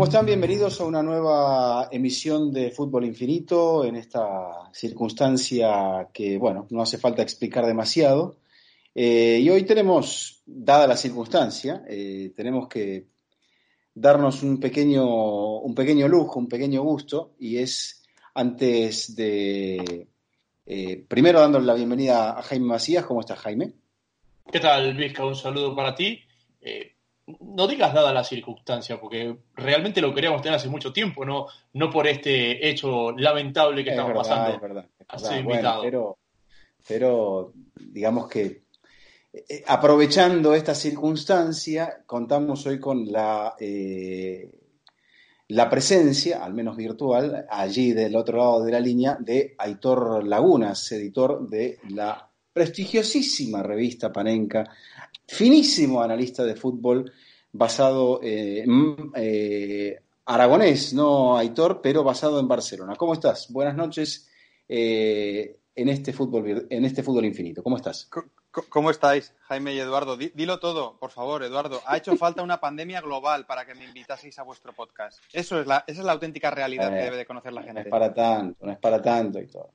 ¿Cómo están? Bienvenidos a una nueva emisión de Fútbol Infinito en esta circunstancia que, bueno, no hace falta explicar demasiado. Eh, y hoy tenemos, dada la circunstancia, eh, tenemos que darnos un pequeño, un pequeño lujo, un pequeño gusto, y es antes de, eh, primero dándole la bienvenida a Jaime Macías. ¿Cómo estás, Jaime? ¿Qué tal, Vizca? Un saludo para ti no digas nada a la circunstancia, porque realmente lo queríamos tener hace mucho tiempo, no, no por este hecho lamentable que estamos pasando. Es verdad, pero, pero digamos que eh, aprovechando esta circunstancia, contamos hoy con la, eh, la presencia, al menos virtual, allí del otro lado de la línea, de Aitor Lagunas, editor de la prestigiosísima revista Panenca, finísimo analista de fútbol basado en eh, aragonés, no Aitor, pero basado en Barcelona. ¿Cómo estás? Buenas noches eh, en, este fútbol, en este fútbol infinito. ¿Cómo estás? ¿Cómo estáis, Jaime y Eduardo? Dilo todo, por favor, Eduardo. Ha hecho falta una pandemia global para que me invitaseis a vuestro podcast. Eso es la, esa es la auténtica realidad que eh, debe de conocer la gente. No es para tanto, no es para tanto todo.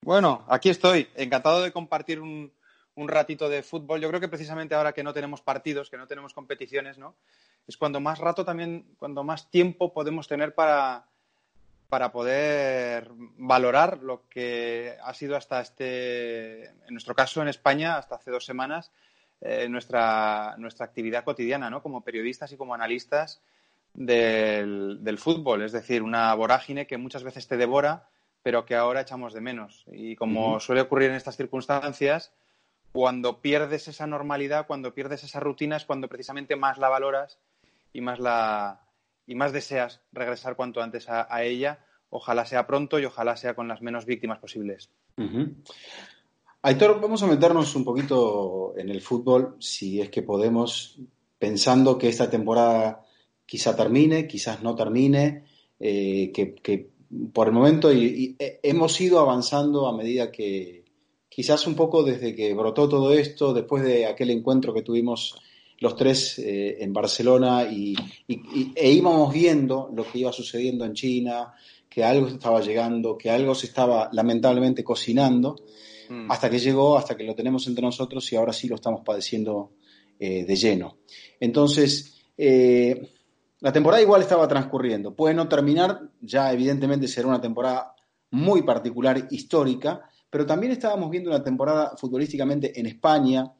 Bueno, aquí estoy, encantado de compartir un, un ratito de fútbol. Yo creo que precisamente ahora que no tenemos partidos, que no tenemos competiciones, ¿no? Es cuando más rato también, cuando más tiempo podemos tener para, para poder valorar lo que ha sido hasta este, en nuestro caso en España, hasta hace dos semanas, eh, nuestra, nuestra actividad cotidiana, ¿no? Como periodistas y como analistas del, del fútbol. Es decir, una vorágine que muchas veces te devora, pero que ahora echamos de menos. Y como suele ocurrir en estas circunstancias, cuando pierdes esa normalidad, cuando pierdes esa rutina, es cuando precisamente más la valoras y más la y más deseas regresar cuanto antes a, ella. Ojalá sea pronto y ojalá sea con las menos víctimas posibles. Aitor, vamos a meternos un poquito en el fútbol, si es que podemos, pensando que esta temporada quizá termine, quizás no termine, eh, que, por el momento y, eh, hemos ido avanzando a medida que, quizás un poco desde que brotó todo esto, después de aquel encuentro que tuvimos los tres eh, en Barcelona y, e íbamos viendo lo que iba sucediendo en China, que algo estaba llegando, que algo se estaba lamentablemente cocinando, mm. hasta que llegó, hasta que lo tenemos entre nosotros y ahora sí lo estamos padeciendo eh, de lleno. Entonces, eh, la temporada igual estaba transcurriendo. Puede no terminar, ya evidentemente será una temporada muy particular, histórica, pero también estábamos viendo una temporada futbolísticamente en España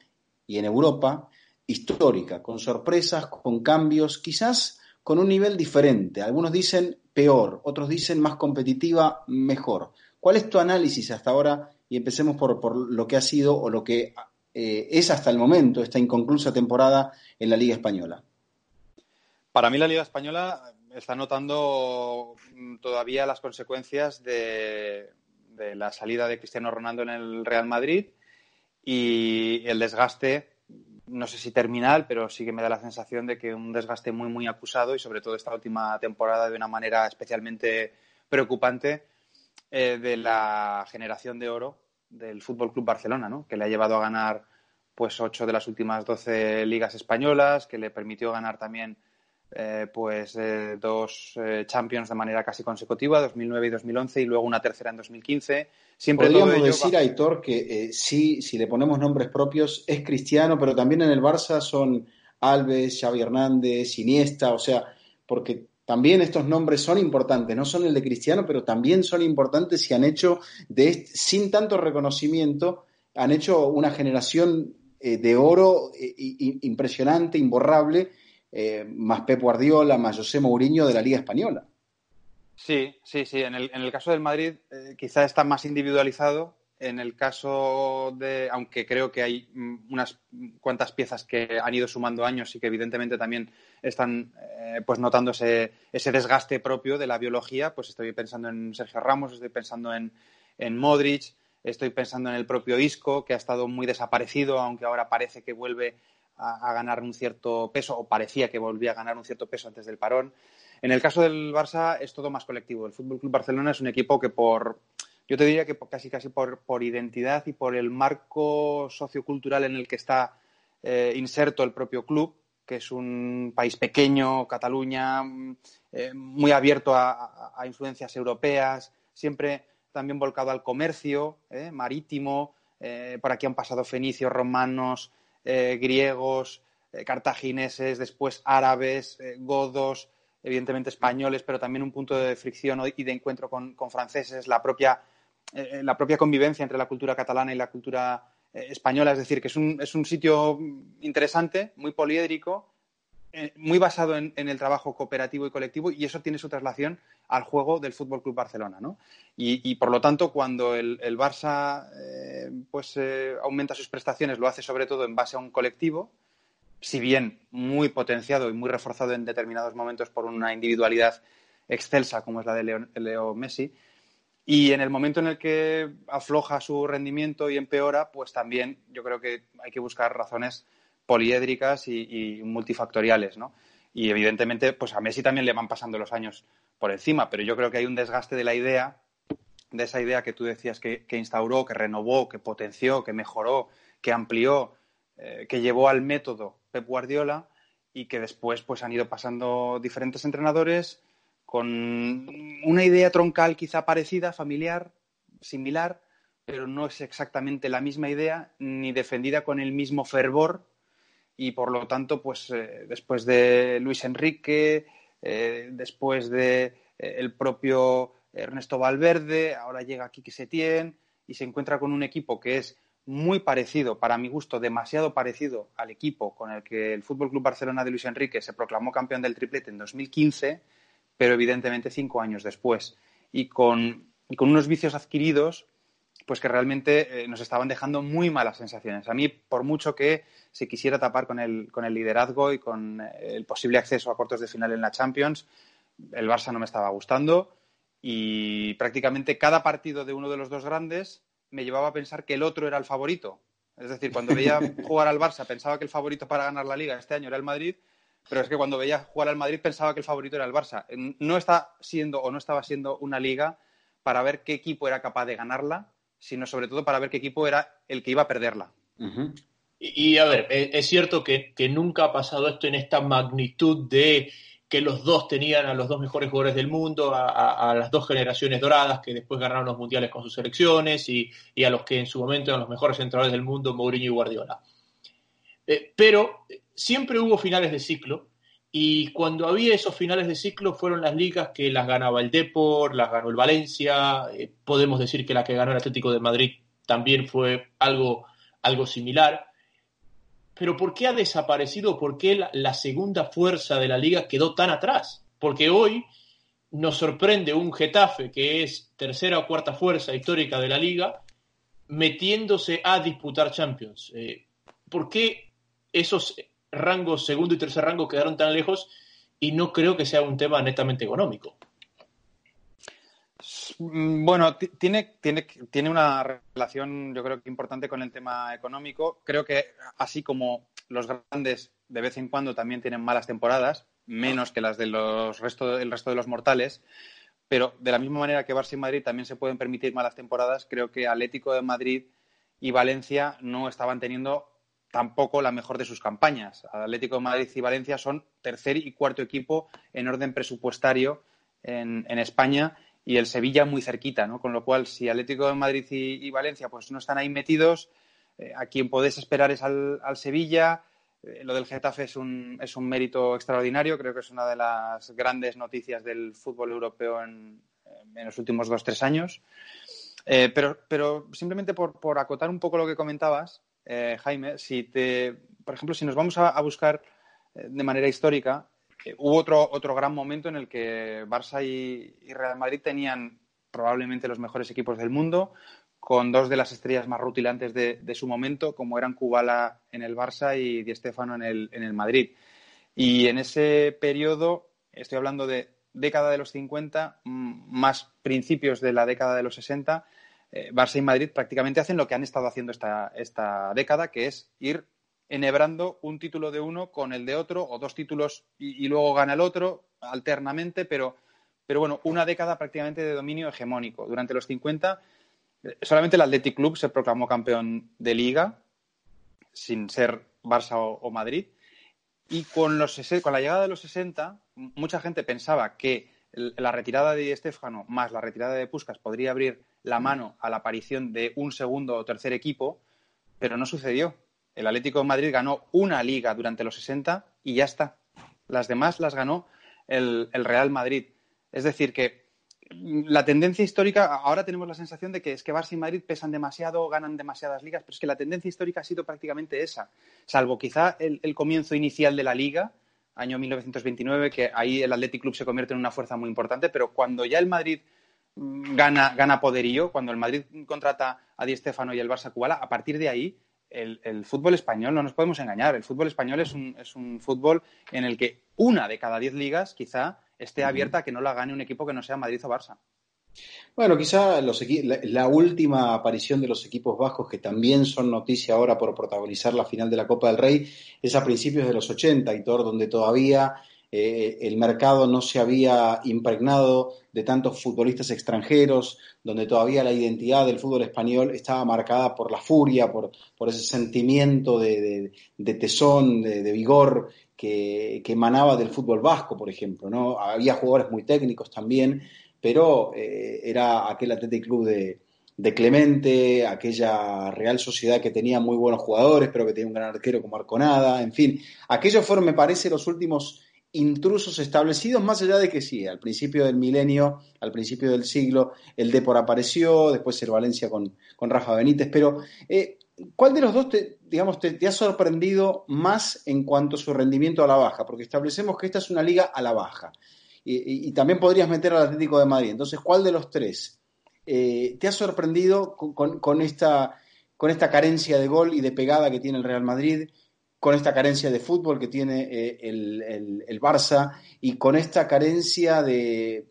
y en Europa histórica, con sorpresas, con cambios, quizás con un nivel diferente. Algunos dicen peor, otros dicen más competitiva, mejor. ¿Cuál es tu análisis hasta ahora? Y empecemos por, lo que ha sido o lo que eh, es hasta el momento esta inconclusa temporada en la Liga Española. Para mí la Liga Española está notando todavía las consecuencias de, de la salida de Cristiano Ronaldo en el Real Madrid y el desgaste, no sé si terminal, pero sí que me da la sensación de que un desgaste muy, muy acusado y sobre todo esta última temporada de una manera especialmente preocupante eh, de la generación de oro del Fútbol Club Barcelona, ¿no? que le ha llevado a ganar pues ocho de las últimas doce ligas españolas, que le permitió ganar también eh, pues eh, dos eh, Champions de manera casi consecutiva, 2009 y 2011, y luego una tercera en 2015. Siempre Podríamos decir, Aitor, que sí, si le ponemos nombres propios, es cristiano, pero también en el Barça son Alves, Xavi Hernández, Iniesta, o sea, porque también estos nombres son importantes, no son el de Cristiano, pero también son importantes y han hecho, de sin tanto reconocimiento, han hecho una generación de oro impresionante, imborrable, eh, más Pep Guardiola, más José Mourinho de la Liga Española. Sí, sí, sí. En el, en el caso del Madrid eh, quizá está más individualizado. En el caso de, aunque creo que hay mm, unas cuantas piezas que han ido sumando años y que evidentemente también están eh, pues notando ese, desgaste propio de la biología, pues estoy pensando en Sergio Ramos, estoy pensando en, en Modric, estoy pensando en el propio Isco, que ha estado muy desaparecido, aunque ahora parece que vuelve a, ganar un cierto peso, o parecía que volvía a ganar un cierto peso antes del parón. En el caso del Barça es todo más colectivo. El Fútbol Club Barcelona es un equipo que por, yo te diría que casi casi por, por identidad y por el marco sociocultural en el que está eh, inserto el propio club, que es un país pequeño, Cataluña, eh, muy abierto a, influencias europeas, siempre también volcado al comercio eh, marítimo. Por aquí han pasado fenicios, romanos, griegos, cartagineses, después árabes, godos, evidentemente españoles, pero también un punto de fricción y de encuentro con, franceses, la propia, la propia convivencia entre la cultura catalana y la cultura española. Es decir, que es un, es un sitio interesante, muy poliédrico, eh, muy basado en, el trabajo cooperativo y colectivo y eso tiene su traslación al juego del Fútbol Club Barcelona, ¿no? Y, por lo tanto, cuando el, Barça eh, pues eh, aumenta sus prestaciones, lo hace sobre todo en base a un colectivo, si bien muy potenciado y muy reforzado en determinados momentos por una individualidad excelsa como es la de Leo, Leo Messi, y en el momento en el que afloja su rendimiento y empeora, pues también yo creo que hay que buscar razones poliédricas y, multifactoriales, ¿no? Y evidentemente, pues a Messi también le van pasando los años por encima, pero yo creo que hay un desgaste de la idea, de esa idea que tú decías que, instauró, que renovó, que potenció, que mejoró, que amplió, eh, que llevó al método Pep Guardiola y que después pues han ido pasando diferentes entrenadores con una idea troncal quizá parecida, familiar, similar, pero no es exactamente la misma idea ni defendida con el mismo fervor y por lo tanto, pues eh, después de Luis Enrique, eh, después de eh, el propio Ernesto Valverde, ahora llega Quique Setién y se encuentra con un equipo que es muy parecido, para mi gusto, demasiado parecido al equipo con el que el Fútbol Club Barcelona de Luis Enrique se proclamó campeón del triplete en 2015, pero evidentemente cinco años después. Y con, y con unos vicios adquiridos pues que realmente eh, nos estaban dejando muy malas sensaciones. A mí, por mucho que se quisiera tapar con el, con el liderazgo y con eh, el posible acceso a cuartos de final en la Champions, el Barça no me estaba gustando y prácticamente cada partido de uno de los dos grandes me llevaba a pensar que el otro era el favorito. Es decir, cuando veía jugar al Barça pensaba que el favorito para ganar la liga este año era el Madrid, pero es que cuando veía jugar al Madrid pensaba que el favorito era el Barça. No está siendo o no estaba siendo una liga para ver qué equipo era capaz de ganarla sino sobre todo para ver qué equipo era el que iba a perderla. y, a ver, e, es cierto que, nunca ha pasado esto en esta magnitud de que los dos tenían a los dos mejores jugadores del mundo, a, las dos generaciones doradas que después ganaron los mundiales con sus selecciones y, a los que en su momento eran los mejores centrales del mundo, Mourinho y Guardiola. Eh, pero siempre hubo finales de ciclo y cuando había esos finales de ciclo fueron las ligas que las ganaba el Depor, las ganó el Valencia, eh, podemos decir que la que ganó el Atlético de Madrid también fue algo, algo similar. Pero ¿por qué ha desaparecido? ¿Por qué la, segunda fuerza de la liga quedó tan atrás? Porque hoy nos sorprende un Getafe que es tercera o cuarta fuerza histórica de la liga metiéndose a disputar Champions. Eh, ¿Por qué esos rangos segundo y tercer rango quedaron tan lejos y no creo que sea un tema netamente económico. Mm, bueno, tiene, tiene, tiene una relación, yo creo que importante con el tema económico. Creo que así como los grandes de vez en cuando también tienen malas temporadas, menos que las del resto, el resto de los mortales, pero de la misma manera que Barça y Madrid también se pueden permitir malas temporadas, creo que Atlético de Madrid y Valencia no estaban teniendo tampoco la mejor de sus campañas. Atlético de Madrid y Valencia son tercer y cuarto equipo en orden presupuestario en, España y el Sevilla muy cerquita, ¿no? Con lo cual, si Atlético de Madrid y, Valencia pues no están ahí metidos, eh, a quien podés esperar es al, Sevilla. Eh, lo del Getafe es un, es un mérito extraordinario, creo que es una de las grandes noticias del fútbol europeo en, los últimos dos, tres años. Eh, pero, pero simplemente por, por acotar un poco lo que comentabas, eh, Jaime, si te, por ejemplo, si nos vamos a, buscar eh, de manera histórica, eh, hubo otro, otro gran momento en el que Barça y, Real Madrid tenían probablemente los mejores equipos del mundo, con dos de las estrellas más rutilantes de, su momento, como eran Kubala en el Barça y Di Stéfano en el, en el Madrid. Y en ese periodo, estoy hablando de década de los 50, más principios de la década de los 60, eh, Barça y Madrid prácticamente hacen lo que han estado haciendo esta, esta década, que es ir enhebrando un título de uno con el de otro, o dos títulos y, luego gana el otro alternamente, pero, pero bueno, una década prácticamente de dominio hegemónico. Durante los 50, eh, solamente el Athletic Club se proclamó campeón de liga, sin ser Barça o, Madrid. Y con, los, con la llegada de los 60, mucha gente pensaba que la retirada de Estefano más la retirada de Puskas podría abrir la mano a la aparición de un segundo o tercer equipo, pero no sucedió. El Atlético de Madrid ganó una liga durante los 60 y ya está. Las demás las ganó el, el Real Madrid. Es decir, que la tendencia histórica, ahora tenemos la sensación de que es que Barça y Madrid pesan demasiado, ganan demasiadas ligas, pero es que la tendencia histórica ha sido prácticamente esa, salvo quizá el, comienzo inicial de la liga, año 1929, que ahí el Athletic Club se convierte en una fuerza muy importante, pero cuando ya el Madrid mm, gana, gana poderío, cuando el Madrid contrata a Di Stéfano y el Barça Kubala, a partir de ahí el, el, fútbol español, no nos podemos engañar, el fútbol español es un, es un fútbol en el que una de cada diez ligas quizá esté abierta a que no la gane un equipo que no sea Madrid o Barça. Bueno, quizá los la, última aparición de los equipos vascos, que también son noticia ahora por protagonizar la final de la Copa del Rey, es a principios de los 80, y todo, donde todavía eh, el mercado no se había impregnado de tantos futbolistas extranjeros, donde todavía la identidad del fútbol español estaba marcada por la furia, por, ese sentimiento de, tesón, de, de vigor que, que, emanaba del fútbol vasco, por ejemplo. ¿no? Había jugadores muy técnicos también, pero eh, era aquel Athletic Club de, de, Clemente, aquella Real Sociedad que tenía muy buenos jugadores, pero que tenía un gran arquero como Arconada, en fin. Aquellos fueron, me parece, los últimos intrusos establecidos, más allá de que sí, al principio del milenio, al principio del siglo, el Depor apareció, después el Valencia con, con Rafa Benítez, pero eh, ¿Cuál de los dos te, digamos, te, te, ha sorprendido más en cuanto a su rendimiento a la baja? Porque establecemos que esta es una liga a la baja. Y, también podrías meter al Atlético de Madrid. Entonces, ¿cuál de los tres eh, te ha sorprendido con, con, esta, con esta carencia de gol y de pegada que tiene el Real Madrid? con esta carencia de fútbol que tiene eh, el, el, Barça y con esta carencia de,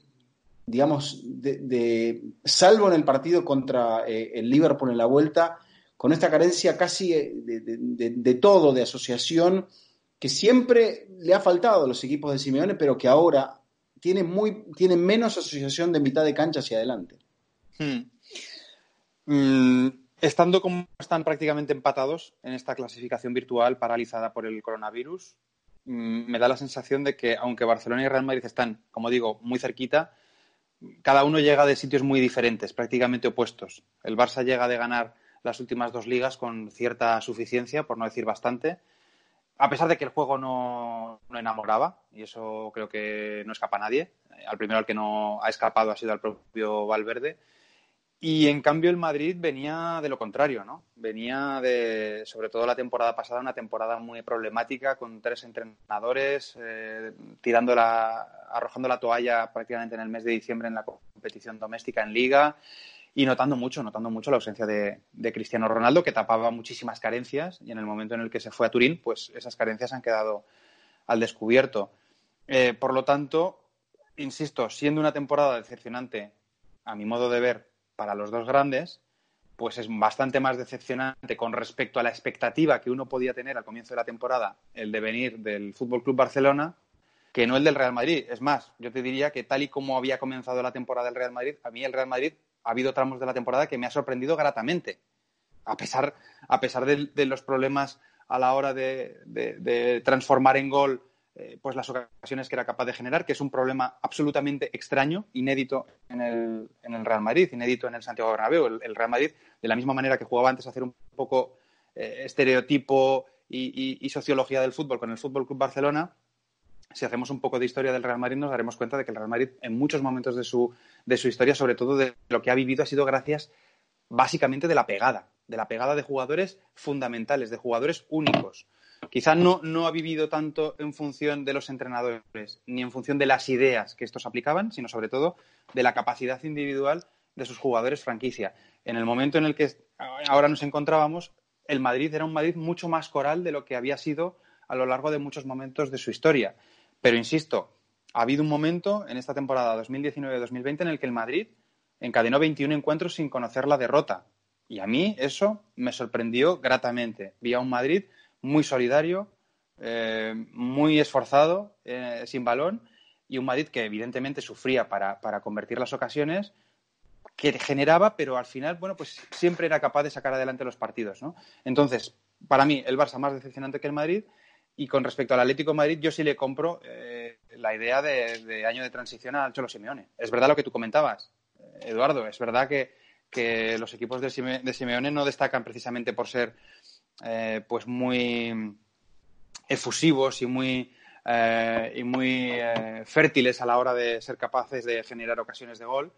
digamos, de, salvo en el partido contra eh, el Liverpool en la vuelta, con esta carencia casi de, de, todo, de asociación, que siempre le ha faltado a los equipos de Simeone, pero que ahora tiene, muy, tiene menos asociación de mitad de cancha hacia adelante. Hmm. Mm, estando como están prácticamente empatados en esta clasificación virtual paralizada por el coronavirus, mm, me da la sensación de que aunque Barcelona y Real Madrid están, como digo, muy cerquita, cada uno llega de sitios muy diferentes, prácticamente opuestos. El Barça llega de ganar las últimas dos ligas con cierta suficiencia, por no decir bastante, a pesar de que el juego no, no, enamoraba, y eso creo que no escapa a nadie. Al primero al que no ha escapado ha sido al propio Valverde. Y en cambio el Madrid venía de lo contrario, ¿no? Venía de, sobre todo la temporada pasada, una temporada muy problemática con tres entrenadores, eh, tirando la, arrojando la toalla prácticamente en el mes de diciembre en la competición doméstica en Liga y notando mucho, notando mucho la ausencia de, Cristiano Ronaldo, que tapaba muchísimas carencias y en el momento en el que se fue a Turín, pues esas carencias han quedado al descubierto. Eh, por lo tanto, insisto, siendo una temporada decepcionante, a mi modo de ver, para los dos grandes, pues es bastante más decepcionante con respecto a la expectativa que uno podía tener al comienzo de la temporada, el devenir del Fútbol Club Barcelona, que no el del Real Madrid. Es más, yo te diría que tal y como había comenzado la temporada del Real Madrid, a mí el Real Madrid ha habido tramos de la temporada que me ha sorprendido gratamente, a pesar, a pesar de, los problemas a la hora de, transformar en gol eh, pues las ocasiones que era capaz de generar, que es un problema absolutamente extraño, inédito en el, Real Madrid, inédito en el Santiago Bernabéu. El, el, Real Madrid, de la misma manera que jugaba antes hacer un poco eh, estereotipo y, y, y, sociología del fútbol con el Fútbol Club Barcelona, si hacemos un poco de historia del Real Madrid, nos daremos cuenta de que el Real Madrid, en muchos momentos de su, de su historia, sobre todo de lo que ha vivido, ha sido gracias básicamente de la pegada, de la pegada de jugadores fundamentales, de jugadores únicos. Quizá no, no ha vivido tanto en función de los entrenadores, ni en función de las ideas que estos aplicaban, sino sobre todo de la capacidad individual de sus jugadores franquicia. En el momento en el que ahora nos encontrábamos, el Madrid era un Madrid mucho más coral de lo que había sido a lo largo de muchos momentos de su historia. Pero insisto, ha habido un momento en esta temporada 2019-2020 en el que el Madrid encadenó 21 encuentros sin conocer la derrota. Y a mí eso me sorprendió gratamente. Vi a un Madrid muy solidario, eh, muy esforzado, eh, sin balón, y un Madrid que evidentemente sufría para, para, convertir las ocasiones, que generaba, pero al final, bueno, pues siempre era capaz de sacar adelante los partidos. Entonces, para mí, el Barça más decepcionante que el Madrid Y con respecto al Atlético Madrid, yo sí le compro eh, la idea de, año de transición al Cholo Simeone. Es verdad lo que tú comentabas, eh, Eduardo. Es verdad que, los equipos de, Simeone no destacan precisamente por ser eh, pues muy efusivos y muy, y muy fértiles a la hora de ser capaces de generar ocasiones de gol.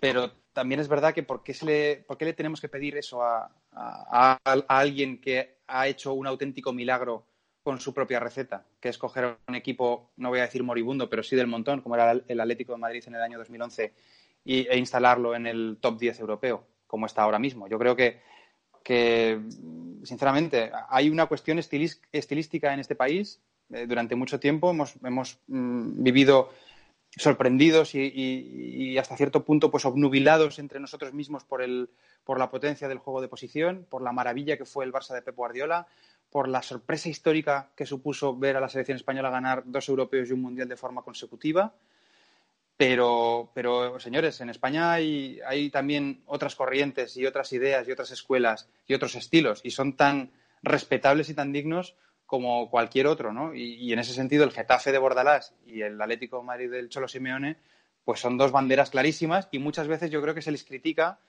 Pero también es verdad que ¿por qué, le, por qué le tenemos que pedir eso a, a alguien que ha hecho un auténtico milagro con su propia receta, que es coger un equipo, no voy a decir moribundo, pero sí del montón, como era el Atlético de Madrid en el año 2011, y, e instalarlo en el top 10 europeo, como está ahora mismo. Yo creo que, sinceramente, hay una cuestión estilística en este país. Eh, durante mucho tiempo hemos, hemos mm, vivido sorprendidos y, hasta cierto punto pues obnubilados entre nosotros mismos por, el, por la potencia del juego de posición, por la maravilla que fue el Barça de Pep Guardiola, por la sorpresa histórica que supuso ver a la selección española ganar dos europeos y un mundial de forma consecutiva. Pero, pero señores, en España hay, también otras corrientes y otras ideas y otras escuelas y otros estilos y son tan respetables y tan dignos como cualquier otro, ¿no? Y, en ese sentido el Getafe de Bordalás y el Atlético de Madrid del Cholo Simeone pues son dos banderas clarísimas y muchas veces yo creo que se les critica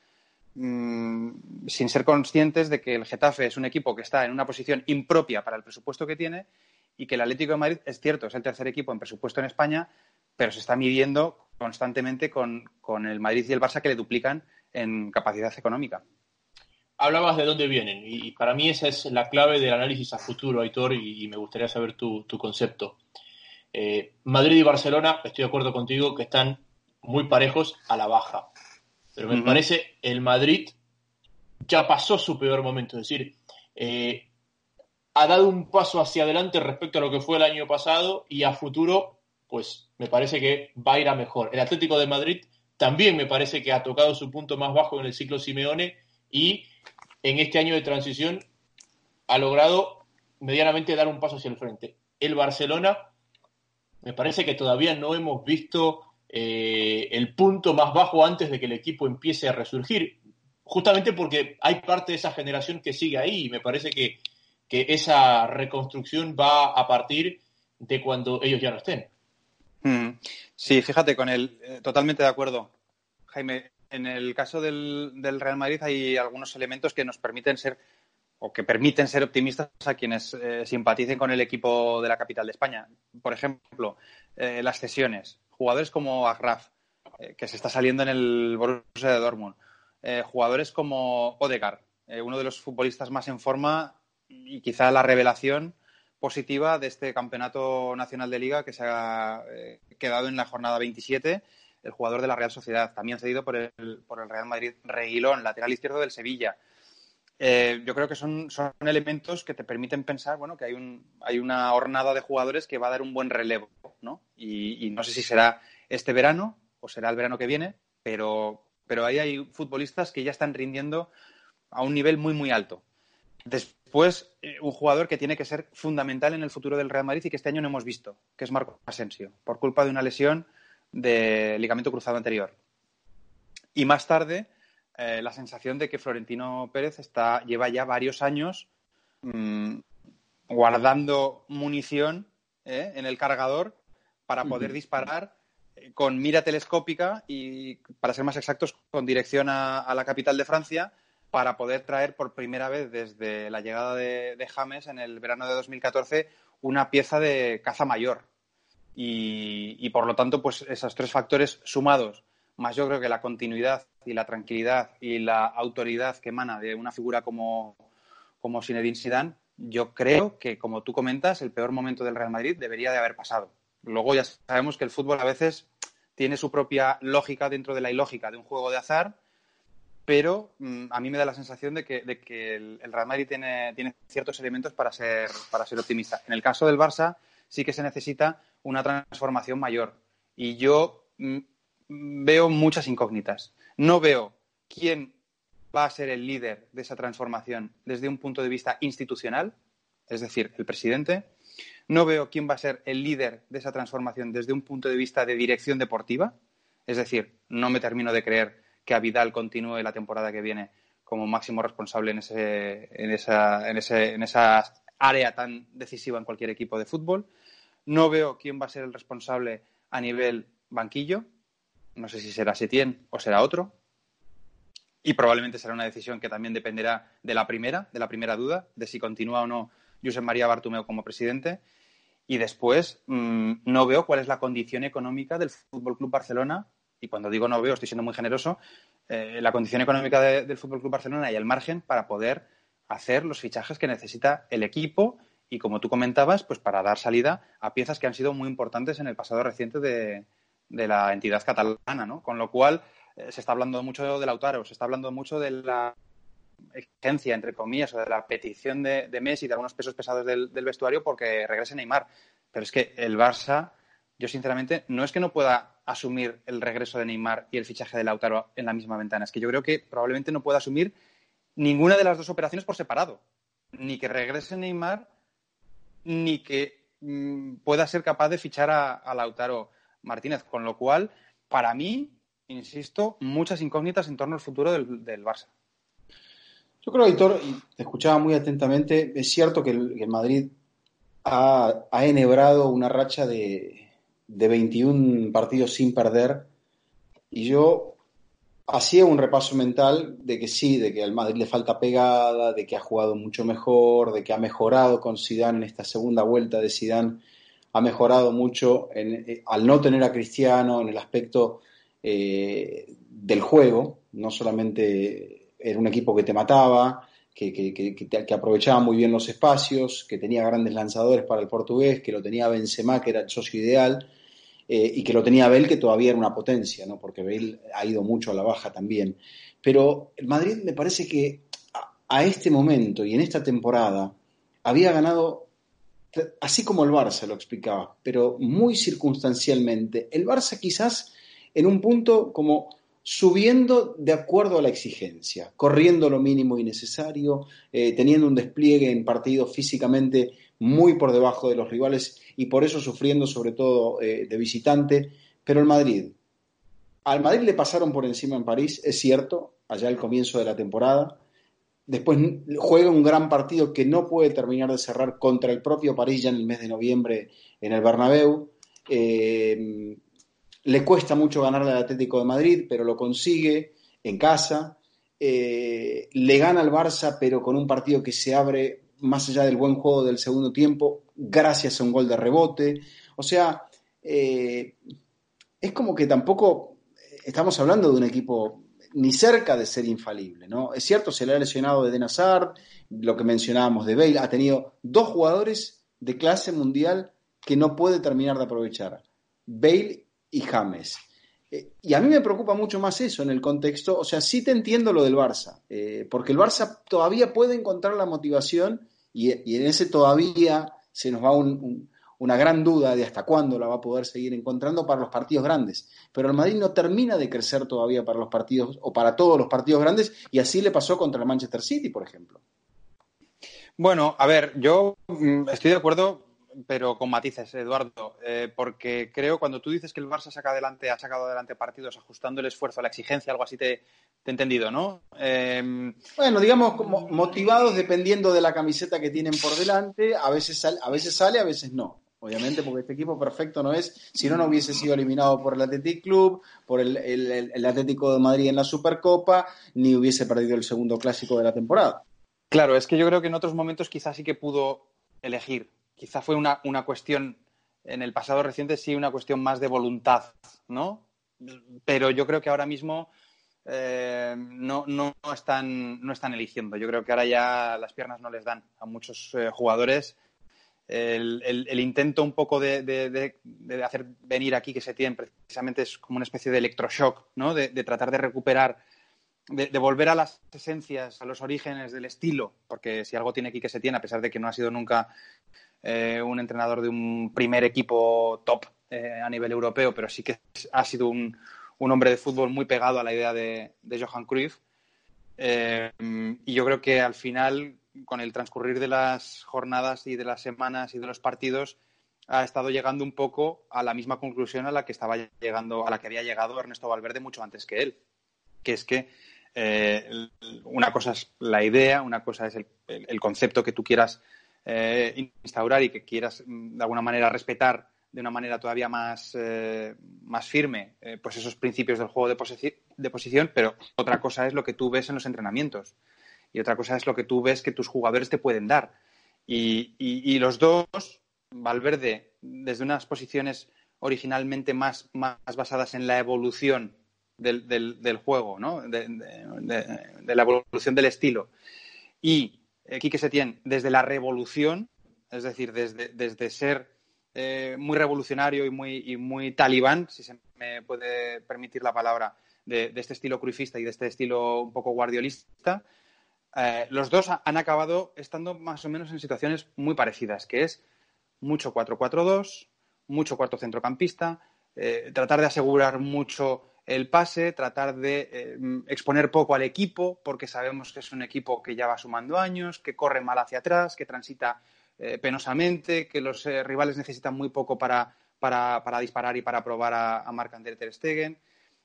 Mm, sin ser conscientes de que el Getafe es un equipo que está en una posición impropia para el presupuesto que tiene y que el Atlético de Madrid es cierto, es el tercer equipo en presupuesto en España, pero se está midiendo constantemente con, el Madrid y el Barça que le duplican en capacidad económica. Hablabas de dónde vienen y para mí esa es la clave del análisis a futuro, Aitor, y, me gustaría saber tu, concepto. Eh, Madrid y Barcelona, estoy de acuerdo contigo, que están muy parejos a la baja. Pero me parece el Madrid ya pasó su peor momento, es decir, eh, ha dado un paso hacia adelante respecto a lo que fue el año pasado y a futuro, pues me parece que va a ir a mejor. El Atlético de Madrid también me parece que ha tocado su punto más bajo en el ciclo Simeone y en este año de transición ha logrado medianamente dar un paso hacia el frente. El Barcelona, me parece que todavía no hemos visto eh, el punto más bajo antes de que el equipo empiece a resurgir, justamente porque hay parte de esa generación que sigue ahí y me parece que, esa reconstrucción va a partir de cuando ellos ya no estén. Mm. Sí, fíjate, con él, eh, totalmente de acuerdo. Jaime, en el caso del, Real Madrid hay algunos elementos que nos permiten ser o que permiten ser optimistas a quienes eh, simpaticen con el equipo de la capital de España. Por ejemplo, las cesiones jugadores como Agraf, eh, que se está saliendo en el Borussia de Dortmund, eh, jugadores como Odegaard, eh, uno de los futbolistas más en forma y quizá la revelación positiva de este campeonato nacional de liga que se ha quedado en la jornada 27, el jugador de la Real Sociedad, también cedido por el, por el Real Madrid, Reguilón, lateral izquierdo del Sevilla. Yo creo que son, son, elementos que te permiten pensar bueno, que hay, un, hay una hornada de jugadores que va a dar un buen relevo. ¿no? Y, no sé si será este verano o será el verano que viene, pero, pero ahí hay futbolistas que ya están rindiendo a un nivel muy, muy alto. Después, eh, un jugador que tiene que ser fundamental en el futuro del Real Madrid y que este año no hemos visto, que es Marco Asensio, por culpa de una lesión de ligamento cruzado anterior. Y más tarde, eh, la sensación de que Florentino Pérez está, lleva ya varios años mm, guardando munición ¿eh? en el cargador para poder disparar eh, con mira telescópica y, para ser más exactos, con dirección a, la capital de Francia para poder traer por primera vez desde la llegada de, James en el verano de 2014 una pieza de caza mayor. Y, por lo tanto, pues esos tres factores sumados, más yo creo que la continuidad y la tranquilidad y la autoridad que emana de una figura como, como Zinedine Zidane, yo creo que, como tú comentas, el peor momento del Real Madrid debería de haber pasado. Luego ya sabemos que el fútbol a veces tiene su propia lógica dentro de la ilógica de un juego de azar, pero mm, a mí me da la sensación de que, el, Real Madrid tiene, ciertos elementos para ser, para ser optimista. En el caso del Barça sí que se necesita una transformación mayor. Y yo mm, veo muchas incógnitas. No veo quién va a ser el líder de esa transformación desde un punto de vista institucional, es decir, el presidente. No veo quién va a ser el líder de esa transformación desde un punto de vista de dirección deportiva, es decir, no me termino de creer que a Vidal continúe la temporada que viene como máximo responsable en, esa área tan decisiva en cualquier equipo de fútbol. No veo quién va a ser el responsable a nivel banquillo. No sé si será Setién o será otro. Y probablemente será una decisión que también dependerá de la primera, de la primera duda, de si continúa o no Josep María Bartumeo como presidente. Y después mm, no veo cuál es la condición económica del Fútbol Club Barcelona. Y cuando digo no veo, estoy siendo muy generoso. Eh, la condición económica del Fútbol Club Barcelona y el margen para poder hacer los fichajes que necesita el equipo y, como tú comentabas, pues para dar salida a piezas que han sido muy importantes en el pasado reciente de, la entidad catalana, ¿no? Con lo cual eh, se está hablando mucho del Lautaro, se está hablando mucho de la exigencia, entre comillas, o de la petición de, Messi, de algunos pesos pesados del, vestuario porque regrese Neymar. Pero es que el Barça, yo sinceramente, no es que no pueda asumir el regreso de Neymar y el fichaje de Lautaro en la misma ventana, es que yo creo que probablemente no pueda asumir ninguna de las dos operaciones por separado. Ni que regrese Neymar, ni que mm, pueda ser capaz de fichar a, Lautaro Martínez. Con lo cual, para mí, insisto, muchas incógnitas en torno al futuro del, del Barça. Yo creo, Héctor, y te escuchaba muy atentamente, es cierto que el, Madrid ha, enhebrado una racha de, de 21 partidos sin perder y yo hacía un repaso mental de que sí, de que al Madrid le falta pegada, de que ha jugado mucho mejor, de que ha mejorado con Zidane en esta segunda vuelta de Zidane, ha mejorado mucho eh, al no tener a Cristiano en el aspecto eh, del juego, no solamente era un equipo que te mataba, que, que, aprovechaba muy bien los espacios, que tenía grandes lanzadores para el portugués, que lo tenía Benzema, que era el socio ideal, eh, y que lo tenía Bale, que todavía era una potencia, ¿no? porque Bale ha ido mucho a la baja también. Pero el Madrid me parece que a, este momento y en esta temporada había ganado, así como el Barça lo explicaba, pero muy circunstancialmente. El Barça quizás en un punto como subiendo de acuerdo a la exigencia, corriendo lo mínimo y necesario, eh, teniendo un despliegue en partidos físicamente muy por debajo de los rivales y por eso sufriendo sobre todo eh, de visitante. Pero el Madrid, al Madrid le pasaron por encima en París, es cierto, allá al comienzo de la temporada. Después juega un gran partido que no puede terminar de cerrar contra el propio París ya en el mes de noviembre en el Bernabéu. Eh, le cuesta mucho ganarle al Atlético de Madrid, pero lo consigue en casa. Eh, le gana al Barça, pero con un partido que se abre más allá del buen juego del segundo tiempo, gracias a un gol de rebote. O sea, eh, es como que tampoco estamos hablando de un equipo ni cerca de ser infalible, ¿no? Es cierto, se le ha lesionado de Hazard, lo que mencionábamos de Bale, ha tenido dos jugadores de clase mundial que no puede terminar de aprovechar. Bale y James. Eh, y a mí me preocupa mucho más eso en el contexto, o sea, sí te entiendo lo del Barça, eh, porque el Barça todavía puede encontrar la motivación y, en ese todavía se nos va una gran duda de hasta cuándo la va a poder seguir encontrando para los partidos grandes. Pero el Madrid no termina de crecer todavía para los partidos o para todos los partidos grandes y así le pasó contra el Manchester City, por ejemplo. Bueno, a ver, yo mm, estoy de acuerdo pero con matices, Eduardo, eh, porque creo cuando tú dices que el Barça saca adelante, ha sacado adelante partidos ajustando el esfuerzo a la exigencia, algo así te, he entendido, ¿no? Em, bueno, digamos, como motivados dependiendo de la camiseta que tienen por delante, a veces, sale, a veces sale, a veces no. Obviamente, porque este equipo perfecto no es, si no, no hubiese sido eliminado por el Athletic Club, por el, el Atlético de Madrid en la Supercopa, ni hubiese perdido el segundo clásico de la temporada. Claro, es que yo creo que en otros momentos quizás sí que pudo elegir quizá fue una, cuestión, en el pasado reciente sí, una cuestión más de voluntad, ¿no? Pero yo creo que ahora mismo eh, no, no, están, no están eligiendo. Yo creo que ahora ya las piernas no les dan a muchos eh, jugadores. El, intento un poco de, hacer venir aquí que se tiene precisamente es como una especie de electroshock, ¿no? De, tratar de recuperar, de, volver a las esencias, a los orígenes del estilo, porque si algo tiene aquí que se tiene, a pesar de que no ha sido nunca eh, un entrenador de un primer equipo top eh, a nivel europeo, pero sí que ha sido un, hombre de fútbol muy pegado a la idea de, Johan Cruyff. Eh, y yo creo que al final, con el transcurrir de las jornadas y de las semanas y de los partidos, ha estado llegando un poco a la misma conclusión a la que estaba llegando, a la que había llegado Ernesto Valverde mucho antes que él, que es que una cosa es la idea, una cosa es el concepto que tú quieras eh, instaurar y que quieras mm, de alguna manera respetar de una manera todavía más, eh, más firme eh, pues esos principios del juego de, de, posición, pero otra cosa es lo que tú ves en los entrenamientos y otra cosa es lo que tú ves que tus jugadores te pueden dar. Y, los dos, Valverde, desde unas posiciones originalmente más, más basadas en la evolución del, del, juego, ¿no? De, la evolución del estilo. Y Quique Setién, desde la revolución, es decir, desde, desde ser eh, muy revolucionario y muy, y muy talibán, si se me puede permitir la palabra, de, este estilo cruifista y de este estilo un poco guardiolista, eh, los dos han acabado estando más o menos en situaciones muy parecidas, que es mucho 4-4-2, mucho cuarto centrocampista, eh, tratar de asegurar mucho el pase, tratar de eh, exponer poco al equipo, porque sabemos que es un equipo que ya va sumando años, que corre mal hacia atrás, que transita eh, penosamente, que los rivales necesitan muy poco para, para, disparar y para probar a, a Marc-André Ter Stegen.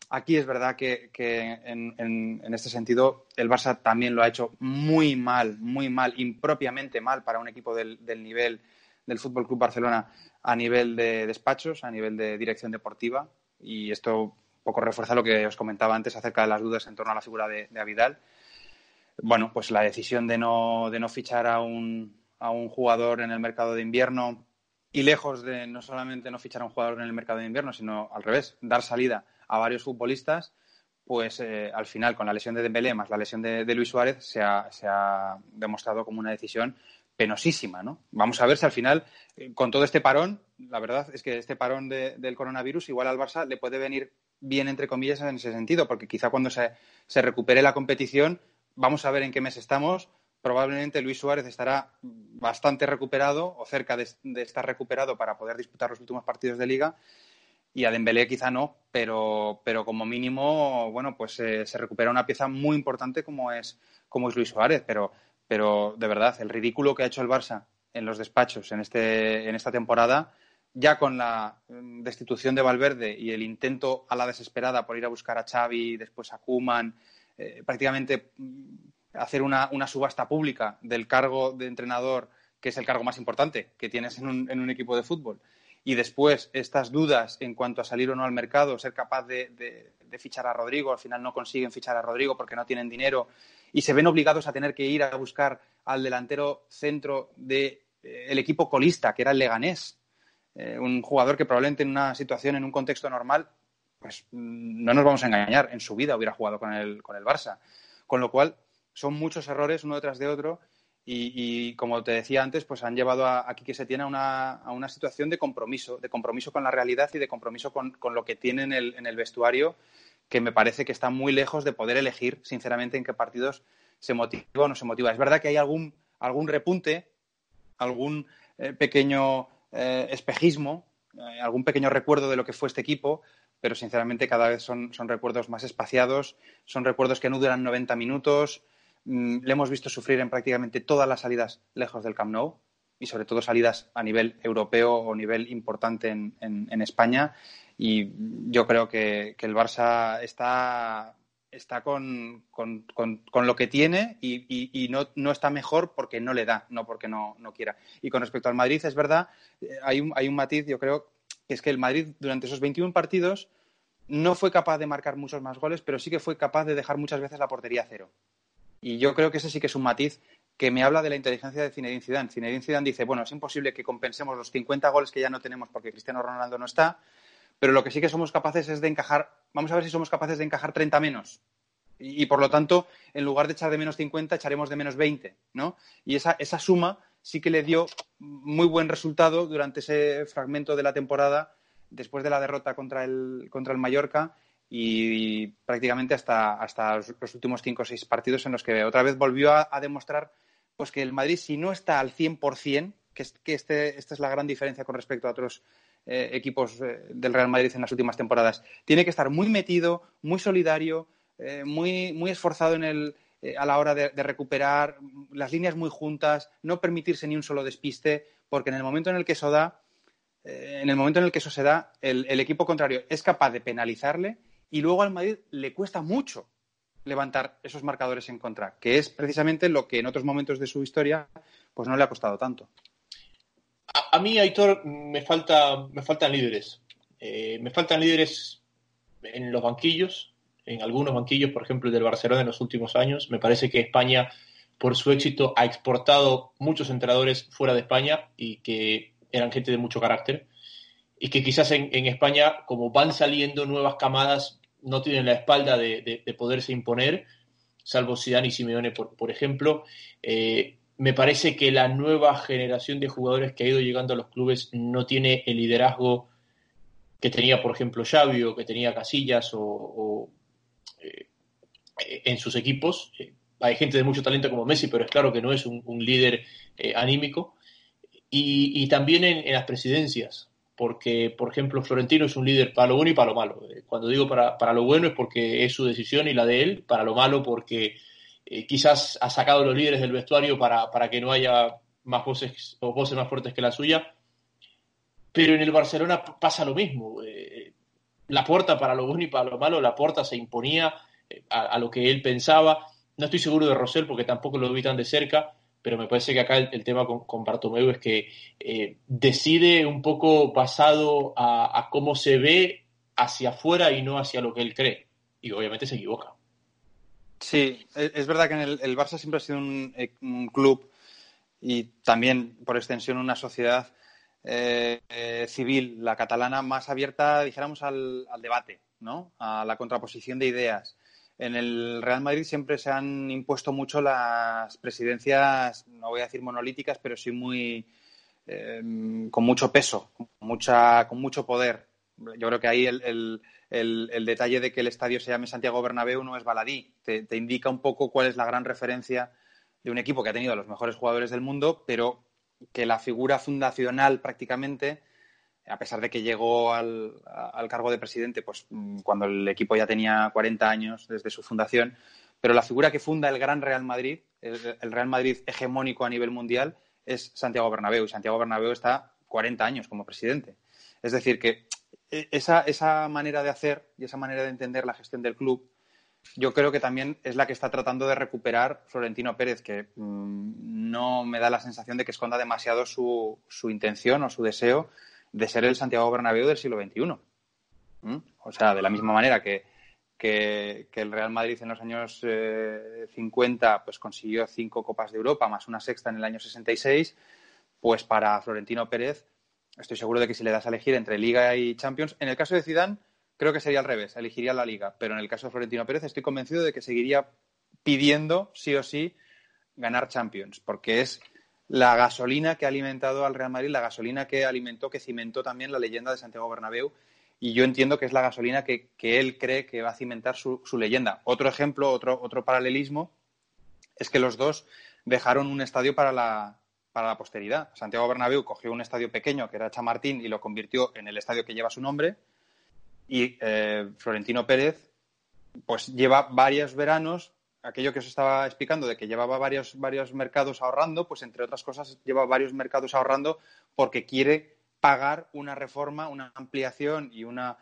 Aquí es verdad que, en, este sentido el Barça también lo ha hecho muy mal, muy mal, impropiamente mal para un equipo del, nivel del Fútbol Club Barcelona a nivel de despachos, a nivel de dirección deportiva. Y esto poco refuerza lo que os comentaba antes acerca de las dudas en torno a la figura de, de Avidal. Bueno, pues la decisión de no, de no fichar a un, a un jugador en el mercado de invierno y lejos de no solamente no fichar a un jugador en el mercado de invierno, sino al revés, dar salida a varios futbolistas, pues eh, al final con la lesión de Dembélé más la lesión de, Luis Suárez se ha, demostrado como una decisión penosísima, ¿no? Vamos a ver si al final, eh, con todo este parón, la verdad es que este parón del coronavirus igual al Barça le puede venir bien, entre comillas, en ese sentido, porque quizá cuando se, recupere la competición, vamos a ver en qué mes estamos. Probablemente Luis Suárez estará bastante recuperado o cerca de, estar recuperado para poder disputar los últimos partidos de liga. Y a Dembélé quizá no, pero, pero como mínimo, bueno, pues eh, se recupera una pieza muy importante como es, como es Luis Suárez. Pero, pero de verdad, el ridículo que ha hecho el Barça en los despachos en, este, en esta temporada ya con la mm, destitución de Valverde y el intento a la desesperada por ir a buscar a Xavi, después a Kuman, eh, prácticamente mm, hacer una, subasta pública del cargo de entrenador, que es el cargo más importante que tienes en un, equipo de fútbol, y después estas dudas en cuanto a salir o no al mercado, ser capaz de, fichar a Rodrigo, al final no consiguen fichar a Rodrigo porque no tienen dinero y se ven obligados a tener que ir a buscar al delantero centro del de, eh, equipo colista, que era el Leganés, eh, un jugador que probablemente en una situación, en un contexto normal, pues mm, no nos vamos a engañar, en su vida hubiera jugado con el, con el Barça. Con lo cual, son muchos errores uno detrás de otro y, como te decía antes, pues han llevado a, aquí que se tiene a una, situación de compromiso, de compromiso con la realidad y de compromiso con, lo que tiene en el, en el, vestuario, que me parece que está muy lejos de poder elegir, sinceramente, en qué partidos se motiva o no se motiva. Es verdad que hay algún, algún repunte, algún eh, pequeño eh, espejismo, eh, algún pequeño recuerdo de lo que fue este equipo, pero sinceramente cada vez son, recuerdos más espaciados, son recuerdos que no duran 90 minutos. Mm, le hemos visto sufrir en prácticamente todas las salidas lejos del Camp Nou y sobre todo salidas a nivel europeo o nivel importante en, España. Y yo creo que, el Barça está con, lo que tiene y, no, está mejor porque no le da, no porque no, no quiera. Y con respecto al Madrid, es verdad, eh, hay un, hay un matiz, yo creo, que es que el Madrid durante esos 21 partidos no fue capaz de marcar muchos más goles, pero sí que fue capaz de dejar muchas veces la portería a cero. Y yo creo que ese sí que es un matiz que me habla de la inteligencia de Zinedine Zidane. Zinedine Zidane dice, bueno, es imposible que compensemos los 50 goles que ya no tenemos porque Cristiano Ronaldo no está, pero lo que sí que somos capaces es de encajar, vamos a ver si somos capaces de encajar 30 menos. Y, por lo tanto, en lugar de echar de menos 50, echaremos de menos 20, ¿no? Y esa, esa suma sí que le dio muy buen resultado durante ese fragmento de la temporada, después de la derrota contra el, contra el Mallorca y, prácticamente hasta, hasta los, últimos cinco o seis partidos en los que otra vez volvió a, demostrar pues que el Madrid, si no está al 100%, que, que este, esta es la gran diferencia con respecto a otros eh, equipos eh, del Real Madrid en las últimas temporadas. Tiene que estar muy metido, muy solidario, eh, muy, muy esforzado en el, a la hora de, recuperar, las líneas muy juntas, no permitirse ni un solo despiste, porque en el momento en el que eso da, en el momento en el que eso se da, el, equipo contrario es capaz de penalizarle y luego al Madrid le cuesta mucho levantar esos marcadores en contra, que es precisamente lo que en otros momentos de su historia pues no le ha costado tanto. A, mí, Aitor, me, falta, me faltan líderes. Eh, me faltan líderes en los banquillos, en algunos banquillos, por ejemplo, el del Barcelona en los últimos años. Me parece que España, por su éxito, ha exportado muchos entrenadores fuera de España y que eran gente de mucho carácter. Y que quizás en, España, como van saliendo nuevas camadas, no tienen la espalda de, poderse imponer, salvo Zidane y Simeone, por, por ejemplo. Eh, me parece que la nueva generación de jugadores que ha ido llegando a los clubes no tiene el liderazgo que tenía, por ejemplo, Xavi o que tenía Casillas o, eh, en sus equipos. Eh, hay gente de mucho talento como Messi, pero es claro que no es un, líder anímico. Y, también en, las presidencias, porque, por ejemplo, Florentino es un líder para lo bueno y para lo malo. Cuando digo para, para lo bueno es porque es su decisión y la de él, para lo malo porque eh, quizás ha sacado los líderes del vestuario para, para, que no haya más voces o voces más fuertes que la suya. Pero en el Barcelona pasa lo mismo. Eh, la puerta para lo bueno y para lo malo, la puerta se imponía eh, a, lo que él pensaba. No estoy seguro de Rosell porque tampoco lo vi tan de cerca, pero me parece que acá el, tema con, con, es que decide un poco basado a, cómo se ve hacia afuera y no hacia lo que él cree. Y obviamente se equivoca. Sí, es verdad que en el, Barça siempre ha sido eh, un, club y también, por extensión, una sociedad eh, eh, civil, la catalana, más abierta, dijéramos, al, debate, ¿no? A la contraposición de ideas. En el Real Madrid siempre se han impuesto mucho las presidencias, no voy a decir monolíticas, pero sí muy con mucho peso, con, mucha, con mucho poder. Yo creo que ahí el el, detalle de que el estadio se llame Santiago Bernabéu no es baladí. Te, indica un poco cuál es la gran referencia de un equipo que ha tenido a los mejores jugadores del mundo, pero que la figura fundacional prácticamente, a pesar de que llegó al, cargo de presidente pues, mm, cuando el equipo ya tenía 40 años desde su fundación, pero la figura que funda el gran Real Madrid, el, el Real Madrid hegemónico a nivel mundial, es Santiago Bernabéu. Y Santiago Bernabéu está 40 años como presidente. Es decir, que e, esa, esa manera de hacer y esa manera de entender la gestión del club, yo creo que también es la que está tratando de recuperar Florentino Pérez, que mm, no me da la sensación de que esconda demasiado su, su, intención o su deseo de ser el Santiago Bernabéu del siglo XXI. ¿Mm? O sea, de la misma manera que, que, el Real Madrid en los años 50 eh, pues consiguió cinco Copas de Europa más una sexta en el año 66, pues para Florentino Pérez estoy seguro de que si le das a elegir entre Liga y Champions, en el caso de Zidane creo que sería al revés, elegiría la Liga, pero en el caso de Florentino Pérez estoy convencido de que seguiría pidiendo sí o sí ganar Champions, porque es la gasolina que ha alimentado al Real Madrid, la gasolina que alimentó, que cimentó también la leyenda de Santiago Bernabéu, y yo entiendo que es la gasolina que, él cree que va a cimentar su, su, leyenda. Otro ejemplo, otro, otro paralelismo, es que los dos dejaron un estadio para la, para la posteridad. Santiago Bernabéu cogió un estadio pequeño que era Chamartín y lo convirtió en el estadio que lleva su nombre. Y eh, Florentino Pérez, pues lleva varios veranos, aquello que os estaba explicando de que llevaba varios, varios mercados ahorrando, pues entre otras cosas lleva varios mercados ahorrando porque quiere pagar una reforma, una ampliación y una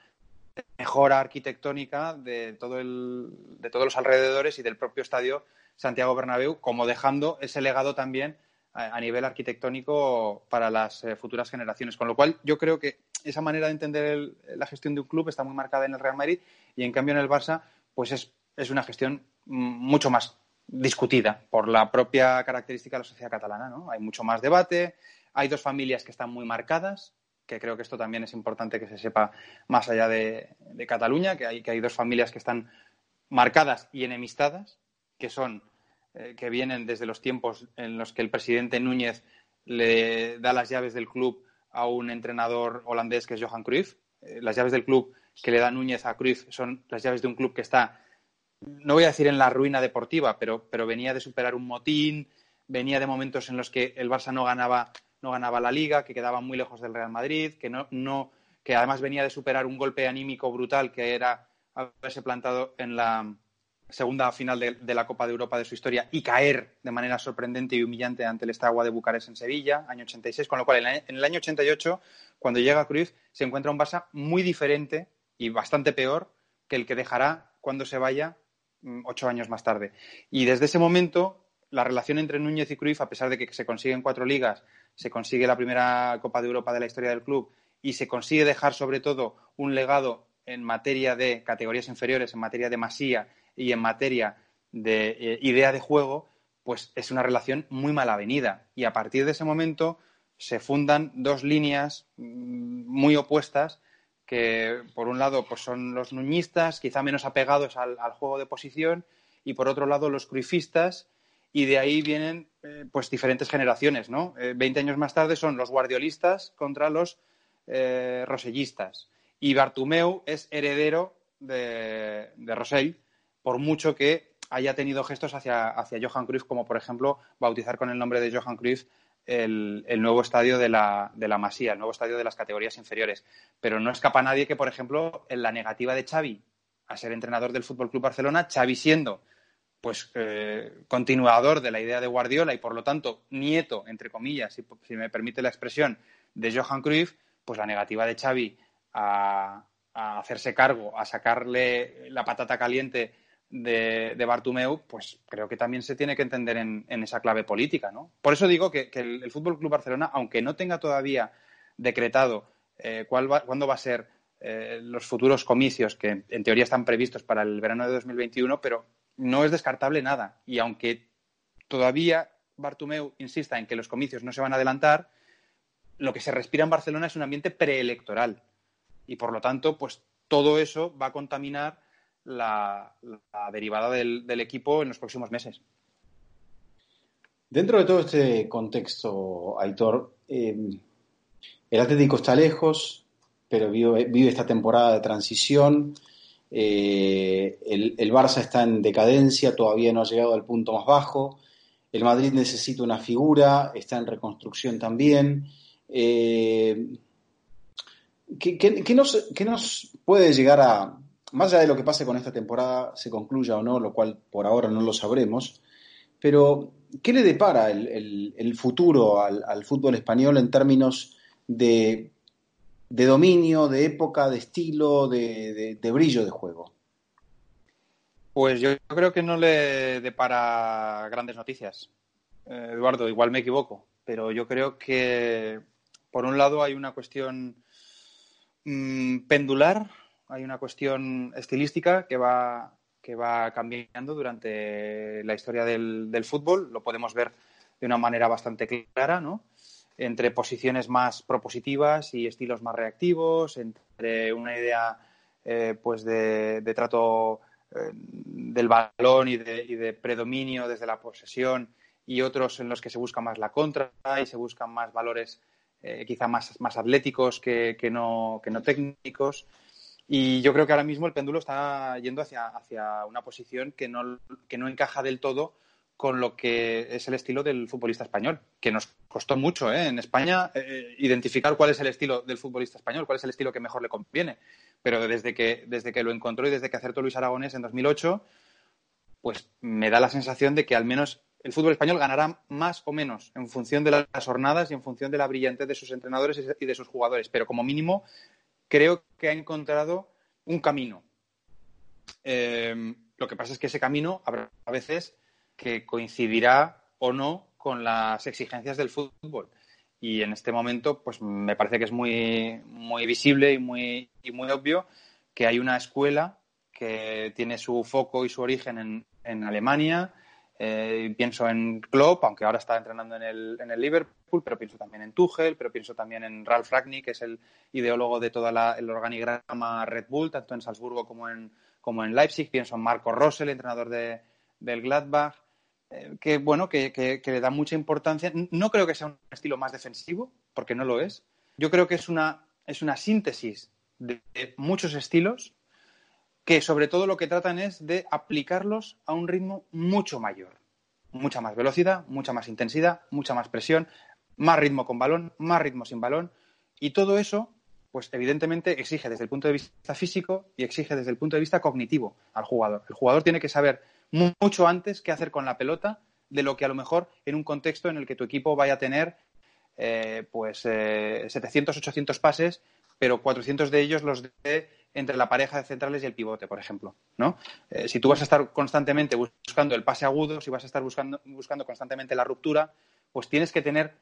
mejora arquitectónica de, todo el, de todos los alrededores y del propio estadio Santiago Bernabéu, como dejando ese legado también a, nivel arquitectónico para las eh, futuras generaciones. Con lo cual, yo creo que esa manera de entender la gestión de un club está muy marcada en el Real Madrid y, en cambio, en el Barça, pues es, es una gestión mucho más discutida por la propia característica de la sociedad catalana. ¿no? Hay mucho más debate, hay dos familias que están muy marcadas, que creo que esto también es importante que se sepa más allá de, Cataluña, que hay, que hay dos familias que están marcadas y enemistadas, que son eh, que vienen desde los tiempos en los que el presidente Núñez le da las llaves del club a un entrenador holandés que es Johan Cruyff. Eh, las llaves del club que le da Núñez a Cruyff son las llaves de un club que está, no voy a decir en la ruina deportiva, pero, pero venía de superar un motín, venía de momentos en los que el Barça no ganaba, no ganaba la liga, que quedaba muy lejos del Real Madrid, que, no, no, que además venía de superar un golpe anímico brutal que era haberse plantado en la, segunda final de, la Copa de Europa de su historia y caer de manera sorprendente y humillante ante el Estagua de Bucarest en Sevilla, año 86, con lo cual en, el año 88, cuando llega Cruz, se encuentra un Barça muy diferente y bastante peor que el que dejará cuando se vaya ocho años más tarde. Y desde ese momento, la relación entre Núñez y Cruyff, a pesar de que se consiguen cuatro ligas, se consigue la primera Copa de Europa de la historia del club y se consigue dejar sobre todo un legado en materia de categorías inferiores, en materia de masía y en materia de eh, idea de juego, pues es una relación muy mal avenida. Y a partir de ese momento se fundan dos líneas mm, muy opuestas que por un lado pues son los nuñistas, quizá menos apegados al, juego de posición, y por otro lado los cruifistas, y de ahí vienen eh, pues diferentes generaciones, ¿no? Eh, veinte años más tarde son los guardiolistas contra los eh, rosellistas. Y Bartumeu es heredero de, de Rosell, por mucho que haya tenido gestos hacia, hacia Johan Cruyff, como por ejemplo bautizar con el nombre de Johan Cruyff el, nuevo estadio de la, de la, Masía, el nuevo estadio de las categorías inferiores. Pero no escapa nadie que, por ejemplo, en la negativa de Xavi a ser entrenador del Fútbol Club Barcelona, Xavi siendo pues eh, continuador de la idea de Guardiola y por lo tanto nieto, entre comillas, si, me permite la expresión, de Johan Cruyff, pues la negativa de Xavi a, a hacerse cargo, a sacarle la patata caliente de, de, Bartumeu, pues creo que también se tiene que entender en, esa clave política, ¿no? Por eso digo que, el, Fútbol Club Barcelona, aunque no tenga todavía decretado eh, cuál cuándo va a ser eh, los futuros comicios que en teoría están previstos para el verano de 2021, pero no es descartable nada. Y aunque todavía Bartumeu insista en que los comicios no se van a adelantar, lo que se respira en Barcelona es un ambiente preelectoral. Y por lo tanto, pues todo eso va a contaminar la, derivada del, equipo en los próximos meses. Dentro de todo este contexto, Aitor, eh, el Atlético está lejos, pero vive, esta temporada de transición. Eh, el, el, Barça está en decadencia, todavía no ha llegado al punto más bajo. El Madrid necesita una figura, está en reconstrucción también. Eh, ¿qué, nos, ¿Qué nos puede llegar a, más allá de lo que pase con esta temporada, se concluya o no, lo cual por ahora no lo sabremos, pero ¿qué le depara el, futuro al, fútbol español en términos de, dominio, de época, de estilo, de, brillo de juego? Pues yo creo que no le depara grandes noticias. Eh, Eduardo, igual me equivoco, pero yo creo que por un lado hay una cuestión mm, pendular hay una cuestión estilística que va, que va cambiando durante la historia del, fútbol. Lo podemos ver de una manera bastante clara, ¿no? Entre posiciones más propositivas y estilos más reactivos, entre una idea eh, pues de, trato eh, del balón y de, predominio desde la posesión y otros en los que se busca más la contra y se buscan más valores eh, quizá más, más atléticos que, que, no, que no técnicos. Y yo creo que ahora mismo el péndulo está yendo hacia, hacia una posición que no, que no encaja del todo con lo que es el estilo del futbolista español, que nos costó mucho ¿eh? en España eh, identificar cuál es el estilo del futbolista español, cuál es el estilo que mejor le conviene. Pero desde que, desde que lo encontró y desde que acertó Luis Aragonés en 2008, pues me da la sensación de que al menos el fútbol español ganará más o menos en función de las jornadas y en función de la brillantez de sus entrenadores y de sus jugadores. Pero como mínimo creo que ha encontrado un camino. Eh, lo que pasa es que ese camino habrá a veces que coincidirá o no con las exigencias del fútbol. Y en este momento, pues me parece que es muy, muy visible y muy, y muy obvio que hay una escuela que tiene su foco y su origen en, en Alemania, eh, pienso en Klopp, aunque ahora está entrenando en el, en el, Liverpool, pero pienso también en Tuchel, pero pienso también en Ralf Ragnick, que es el ideólogo de todo el organigrama Red Bull, tanto en Salzburgo como en, como en Leipzig. Pienso en Marco Rosell, entrenador de, del Gladbach, eh, que bueno, que, que, le da mucha importancia. No creo que sea un estilo más defensivo, porque no lo es. Yo creo que es una, es una síntesis de muchos estilos que sobre todo lo que tratan es de aplicarlos a un ritmo mucho mayor. Mucha más velocidad, mucha más intensidad, mucha más presión, más ritmo con balón, más ritmo sin balón. Y todo eso, pues evidentemente exige desde el punto de vista físico y exige desde el punto de vista cognitivo al jugador. El jugador tiene que saber mucho antes qué hacer con la pelota de lo que a lo mejor en un contexto en el que tu equipo vaya a tener eh, pues 700, eh, 800 pases, pero 400 de ellos los de entre la pareja de centrales y el pivote, por ejemplo. ¿no? Eh, si tú vas a estar constantemente buscando el pase agudo, si vas a estar buscando, buscando constantemente la ruptura, pues tienes que tener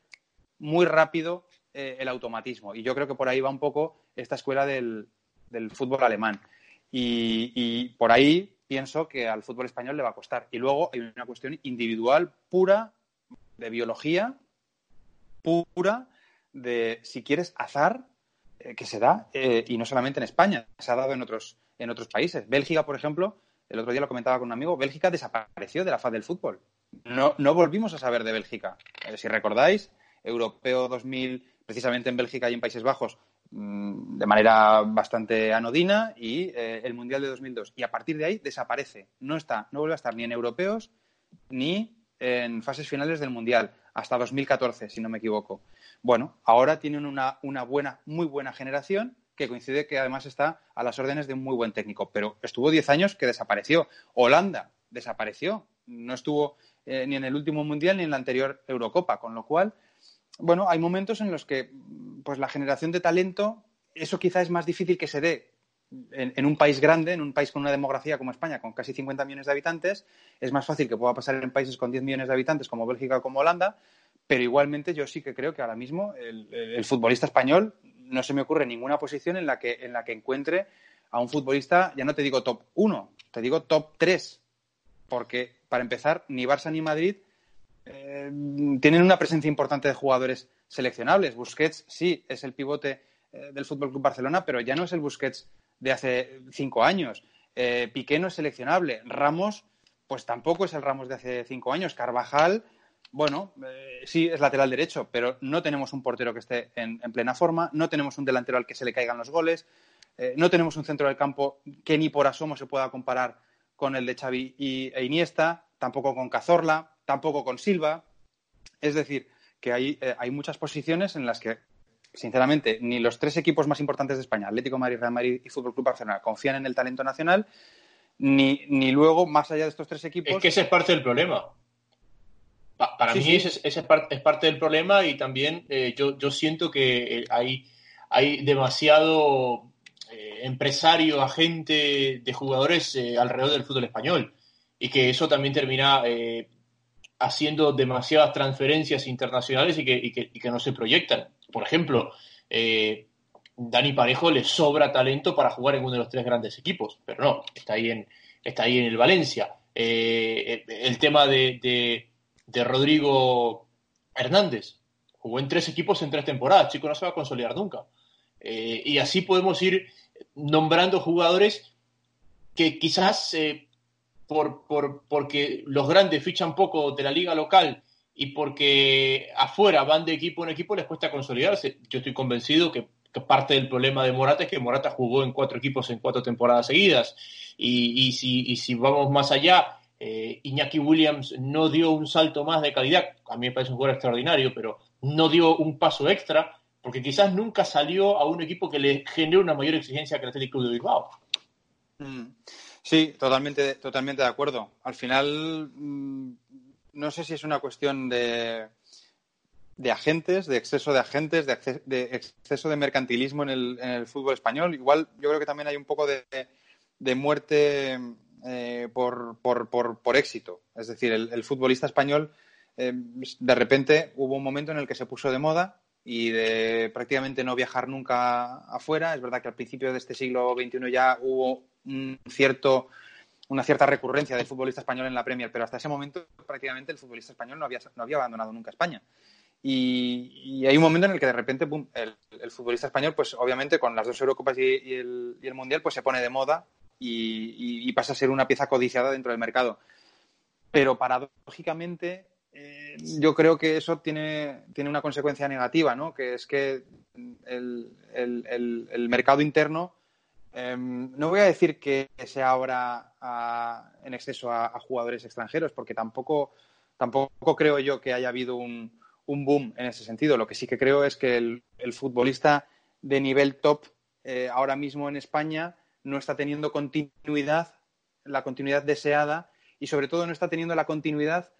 muy rápido eh, el automatismo. Y yo creo que por ahí va un poco esta escuela del, fútbol alemán. Y, por ahí pienso que al fútbol español le va a costar. Y luego hay una cuestión individual pura de biología, pura de, si quieres, azar que se da, eh, y no solamente en España, se ha dado en otros, en otros países. Bélgica, por ejemplo, el otro día lo comentaba con un amigo, Bélgica desapareció de la faz del fútbol. No, no volvimos a saber de Bélgica. Eh, si recordáis, Europeo 2000, precisamente en Bélgica y en Países Bajos, mm, de manera bastante anodina, y el Mundial de 2002. Y a partir de ahí desaparece. No está, no vuelve a estar ni en europeos ni en fases finales del Mundial, hasta 2014, si no me equivoco. Bueno, ahora tienen una, buena, muy buena generación que coincide que además está a las órdenes de un muy buen técnico, pero estuvo 10 años que desapareció. Holanda desapareció, no estuvo eh, ni en el último Mundial ni en la anterior Eurocopa, con lo cual, bueno, hay momentos en los que pues la generación de talento, eso quizá es más difícil que se dé en, un país grande, en un país con una demografía como España, con casi 50 millones de habitantes, es más fácil que pueda pasar en países con 10 millones de habitantes como Bélgica o como Holanda, pero igualmente yo sí que creo que ahora mismo el, futbolista español no se me ocurre ninguna posición en la que, en la que encuentre a un futbolista, ya no te digo top 1, te digo top 3, porque para empezar, ni Barça ni Madrid eh, tienen una presencia importante de jugadores seleccionables. Busquets sí es el pivote eh, del Fútbol Club Barcelona, pero ya no es el Busquets de hace cinco años. Eh, Piqué no es seleccionable. Ramos, pues tampoco es el Ramos de hace cinco años. Carvajal bueno, eh, sí es lateral derecho, pero no tenemos un portero que esté en, plena forma, no tenemos un delantero al que se le caigan los goles, eh, no tenemos un centro del campo que ni por asomo se pueda comparar con el de Xavi y, e Iniesta, tampoco con Cazorla, tampoco con Silva. Es decir, que hay, eh, hay muchas posiciones en las que, sinceramente, ni los tres equipos más importantes de España, Atlético Madrid, Real Madrid y Fútbol Club Barcelona, confían en el talento nacional, ni, ni luego, más allá de estos tres equipos. Es que ese es parte del problema. Para mí Ese, es, parte, del problema y también eh, yo, yo, siento que eh, hay, hay demasiado eh, empresario, agente de jugadores alrededor del fútbol español y que eso también termina haciendo demasiadas transferencias internacionales y que, y que, y que no se proyectan. Por ejemplo, Dani Parejo le sobra talento para jugar en uno de los tres grandes equipos, pero no, está ahí en, está ahí en el Valencia. el tema de de Rodrigo Hernández. Jugó en tres equipos en tres temporadas, chico, no se va a consolidar nunca. Eh, y así podemos ir nombrando jugadores que quizás eh, por, porque los grandes fichan poco de la liga local y porque afuera van de equipo en equipo les cuesta consolidarse. Yo estoy convencido que, parte del problema de Morata es que Morata jugó en cuatro equipos en cuatro temporadas seguidas. Y, si, y si vamos más allá, eh, Iñaki Williams no dio un salto más de calidad, a mí me parece un jugador extraordinario, pero no dio un paso extra, porque quizás nunca salió a un equipo que le genere una mayor exigencia que el Atlético de Bilbao. Mm. Sí, totalmente, totalmente de acuerdo. Al final, mm, no sé si es una cuestión de, de agentes, de exceso de agentes, de, exceso de mercantilismo en el, fútbol español. Igual yo creo que también hay un poco de, de muerte eh, por, por, por, éxito. Es decir, el, futbolista español, eh, de repente hubo un momento en el que se puso de moda y de prácticamente no viajar nunca afuera. Es verdad que al principio de este siglo XXI ya hubo un cierto, una cierta recurrencia del futbolista español en la Premier, pero hasta ese momento prácticamente el futbolista español no había, no había abandonado nunca España. Y, hay un momento en el que de repente el, futbolista español, pues obviamente con las dos Eurocopas y, el, y, el, Mundial, pues se pone de moda y, pasa a ser una pieza codiciada dentro del mercado. Pero paradójicamente, eh, yo creo que eso tiene, tiene una consecuencia negativa, ¿no? que es que el, el, mercado interno, em, no voy a decir que se abra en exceso a, jugadores extranjeros, porque tampoco, tampoco creo yo que haya habido un, un boom en ese sentido. Lo que sí que creo es que el, futbolista de nivel top eh, ahora mismo en España no está teniendo continuidad, la continuidad deseada y sobre todo no está teniendo la continuidad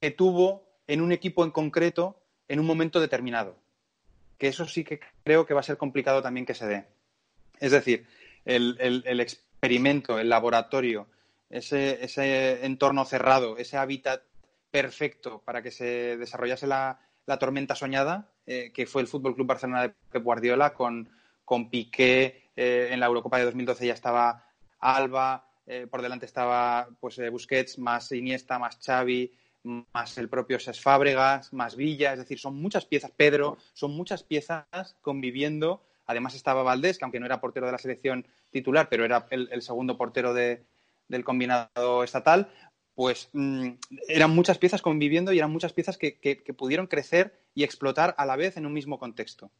que tuvo en un equipo en concreto en un momento determinado. Que eso sí que creo que va a ser complicado también que se dé. Es decir, el, experimento, el laboratorio, ese, ese, entorno cerrado, ese hábitat perfecto para que se desarrollase la, tormenta soñada, eh, que fue el Fútbol Club Barcelona de Pep Guardiola, con, con Piqué, eh, en la Eurocopa de 2012 ya estaba Alba, eh, por delante estaba pues Busquets, más Iniesta, más Xavi, más el propio Ses Fábregas, más Villa, es decir, son muchas piezas, Pedro, son muchas piezas conviviendo. Además estaba Valdés, que aunque no era portero de la selección titular, pero era el, segundo portero del combinado estatal, pues mm, eran muchas piezas conviviendo y eran muchas piezas que, pudieron crecer y explotar a la vez en un mismo contexto.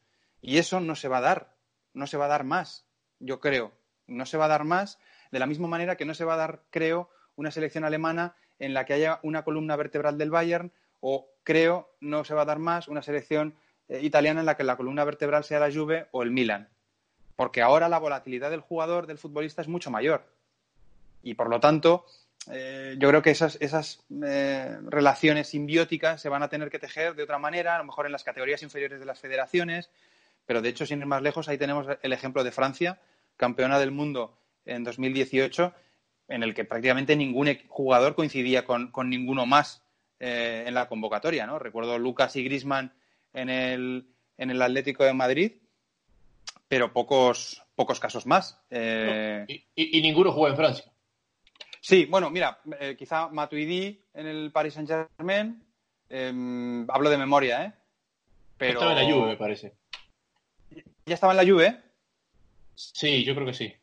Y eso no se va a dar, no se va a dar más, yo creo. No se va a dar más, de la misma manera que no se va a dar, creo, una selección alemana en la que haya una columna vertebral del Bayern o creo no se va a dar más una selección italiana en la que la columna vertebral sea la Juve o el Milan. Porque ahora la volatilidad del jugador, del futbolista, es mucho mayor. Y por lo tanto, eh, yo creo que esas, esas eh, relaciones simbióticas se van a tener que tejer de otra manera, a lo mejor en las categorías inferiores de las federaciones, pero de hecho, sin ir más lejos, ahí tenemos el ejemplo de Francia, campeona del mundo en 2018, en el que prácticamente ningún jugador coincidía con, ninguno más eh, en la convocatoria, ¿no? Recuerdo Lucas y Grisman en el, en el Atlético de Madrid, pero pocos, pocos casos más. Eh, y, ninguno jugó en Francia. Sí, bueno, mira, eh, quizá Matuidi en el Paris Saint-Germain, em, hablo de memoria, ¿eh? Pero... Estaba en la Juve, me parece. ¿Ya estaba en la Juve? Sí, yo creo que sí.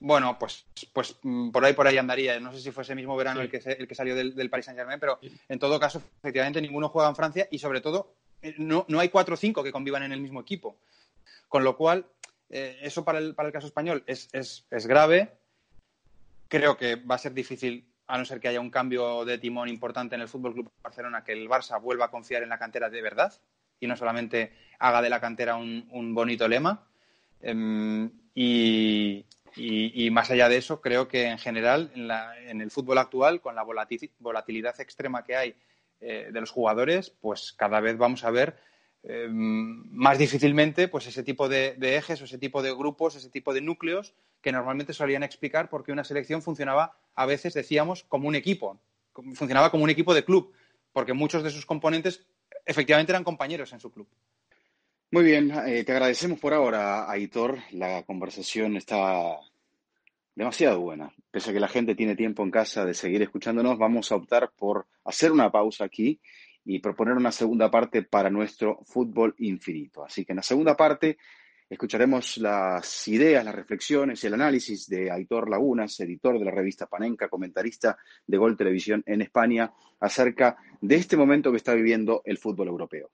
Bueno, pues, pues mm, por ahí por ahí andaría. No sé si fue ese mismo verano el, que, el que salió del, del Paris Saint Germain, pero en todo caso, efectivamente, ninguno juega en Francia y sobre todo no, no hay cuatro o cinco que convivan en el mismo equipo. Con lo cual, eh, eso para el, para el caso español es, es, es grave. Creo que va a ser difícil, a no ser que haya un cambio de timón importante en el Fútbol Club Barcelona, que el Barça vuelva a confiar en la cantera de verdad y no solamente haga de la cantera un, un bonito lema. Em, y, y, más allá de eso, creo que en general en, el fútbol actual, con la volatilidad extrema que hay eh, de los jugadores, pues cada vez vamos a ver eh, más difícilmente pues ese tipo de, ejes o ese tipo de grupos, ese tipo de núcleos que normalmente solían explicar por qué una selección funcionaba a veces, decíamos, como un equipo, funcionaba como un equipo de club, porque muchos de sus componentes efectivamente eran compañeros en su club. Muy bien, eh, te agradecemos por ahora, Aitor. La conversación está demasiado buena. Pese a que la gente tiene tiempo en casa de seguir escuchándonos, vamos a optar por hacer una pausa aquí y proponer una segunda parte para nuestro fútbol infinito. Así que en la segunda parte escucharemos las ideas, las reflexiones y el análisis de Aitor Lagunas, editor de la revista Panenca, comentarista de Gol Televisión en España, acerca de este momento que está viviendo el fútbol europeo.